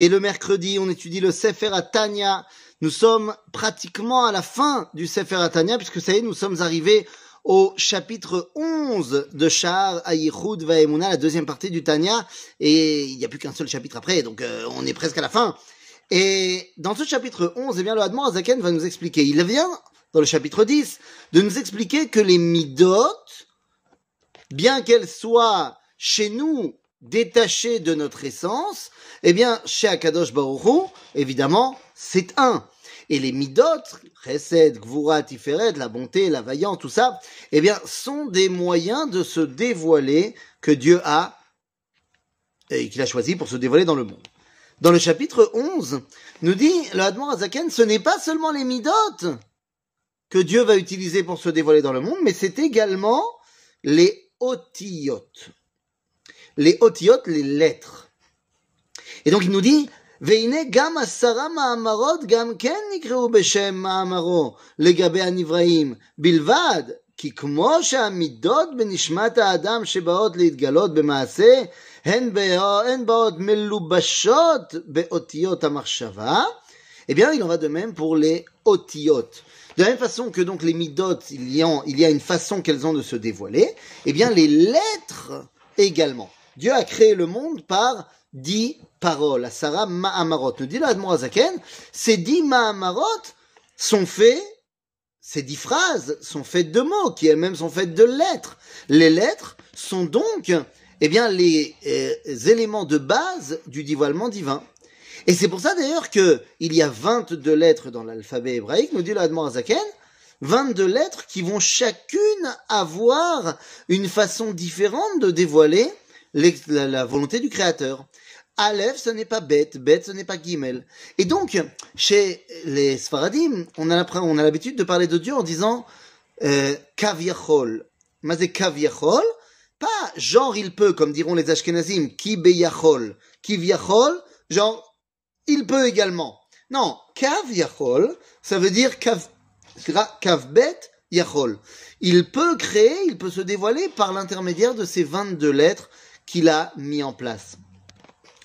Et le mercredi, on étudie le Sefer Atania. Nous sommes pratiquement à la fin du Sefer Atania, puisque ça y est, nous sommes arrivés au chapitre 11 de Shar Ayichud Vaemuna, la deuxième partie du Tanya, et il n'y a plus qu'un seul chapitre après, donc euh, on est presque à la fin. Et dans ce chapitre 11, eh bien, le Hadmon Azaken va nous expliquer, il vient, dans le chapitre 10, de nous expliquer que les midot, bien qu'elles soient chez nous détachées de notre essence, eh bien, chez Akadosh Baruch évidemment, c'est un. Et les midot, chesed, gvura, tiferet, la bonté, la vaillance, tout ça, eh bien, sont des moyens de se dévoiler que Dieu a et qu'il a choisi pour se dévoiler dans le monde. Dans le chapitre 11, nous dit le Hadmon Azaken, ce n'est pas seulement les midot que Dieu va utiliser pour se dévoiler dans le monde, mais c'est également les otiyot Les otiyot, les lettres. Et donc il nous dit, והנה גם עשרה מאמרות גם כן נקראו בשם מאמרו לגבי הנבראים בלבד, כי כמו שהמידות בנשמת האדם שבאות להתגלות במעשה, הן, הן באות מלובשות באותיות המחשבה, eh bien il en va de même pour les otiyot. De la même façon que donc les midot, il y a, il y a une façon qu'elles ont de se dévoiler, eh bien les lettres également. Dieu a créé le monde par dix paroles, Sarah Ma'amarot. Nous dit l'Admorazaken, ces dix Ma'amarot sont faits, ces dix phrases sont faites de mots, qui elles-mêmes sont faites de lettres. Les lettres sont donc, eh bien, les euh, éléments de base du dévoilement divin. Et c'est pour ça d'ailleurs que il y a 22 lettres dans l'alphabet hébraïque, nous dit l'Admorazaken, 22 lettres qui vont chacune avoir une façon différente de dévoiler la, volonté du Créateur. Aleph, ce n'est pas bête, bête, ce n'est pas gimel. Et donc, chez les Sfaradim, on a on a l'habitude de parler de Dieu en disant euh, kaviachol. Mazé kaviachol, pas genre il peut, comme diront les Ashkenazim, ki beyachol, kiviachol, genre il peut également. Non, kaviachol, ça veut dire kav, kavbet yachol. Il peut créer, il peut se dévoiler par l'intermédiaire de ces 22 lettres qu'il a mis en place.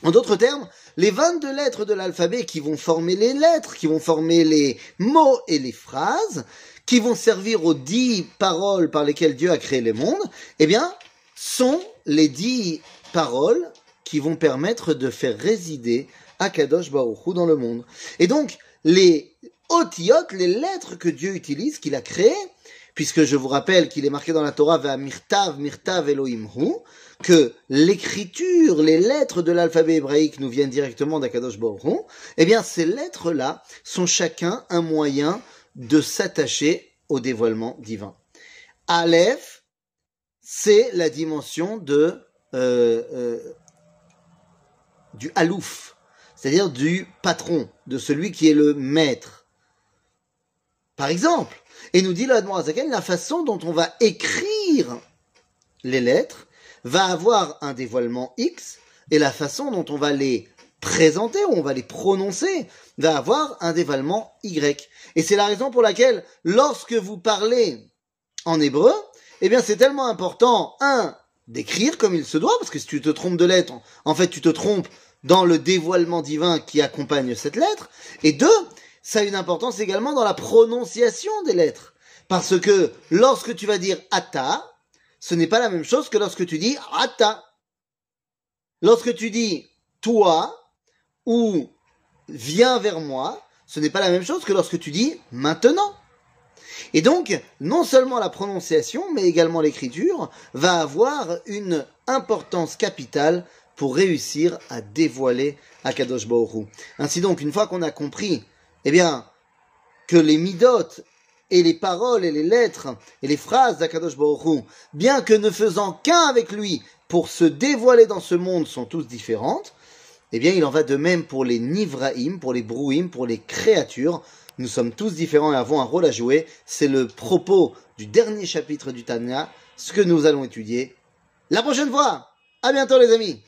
En d'autres termes, les 22 lettres de l'alphabet qui vont former les lettres, qui vont former les mots et les phrases, qui vont servir aux dix paroles par lesquelles Dieu a créé les mondes, eh bien, sont les dix paroles qui vont permettre de faire résider Akadosh Baruch Hu dans le monde. Et donc, les otiyot, les lettres que Dieu utilise, qu'il a créées, puisque je vous rappelle qu'il est marqué dans la Torah, va mirtav, mirtav Elohim Hu, que l'écriture, les lettres de l'alphabet hébraïque nous viennent directement d'Akadosh Baruch eh bien ces lettres-là sont chacun un moyen de s'attacher au dévoilement divin. Aleph, c'est la dimension de euh, euh, du alouf, c'est-à-dire du patron, de celui qui est le maître. Par exemple, et nous dit l'Admorazaken la façon dont on va écrire les lettres va avoir un dévoilement X et la façon dont on va les présenter, ou on va les prononcer, va avoir un dévoilement Y. Et c'est la raison pour laquelle, lorsque vous parlez en hébreu, eh bien c'est tellement important, un, d'écrire comme il se doit, parce que si tu te trompes de lettre, en fait tu te trompes dans le dévoilement divin qui accompagne cette lettre, et deux, ça a une importance également dans la prononciation des lettres. Parce que lorsque tu vas dire ata, ce n'est pas la même chose que lorsque tu dis ata. Lorsque tu dis toi ou viens vers moi, ce n'est pas la même chose que lorsque tu dis maintenant. Et donc, non seulement la prononciation, mais également l'écriture va avoir une importance capitale pour réussir à dévoiler Akadosh Baruch Ainsi donc, une fois qu'on a compris, eh bien, que les midot et les paroles et les lettres et les phrases d'Akadosh Baruch bien que ne faisant qu'un avec lui pour se dévoiler dans ce monde, sont tous différentes, eh bien il en va de même pour les Nivraim, pour les Brouim, pour les créatures. Nous sommes tous différents et avons un rôle à jouer. C'est le propos du dernier chapitre du Tanya, ce que nous allons étudier la prochaine fois. À bientôt les amis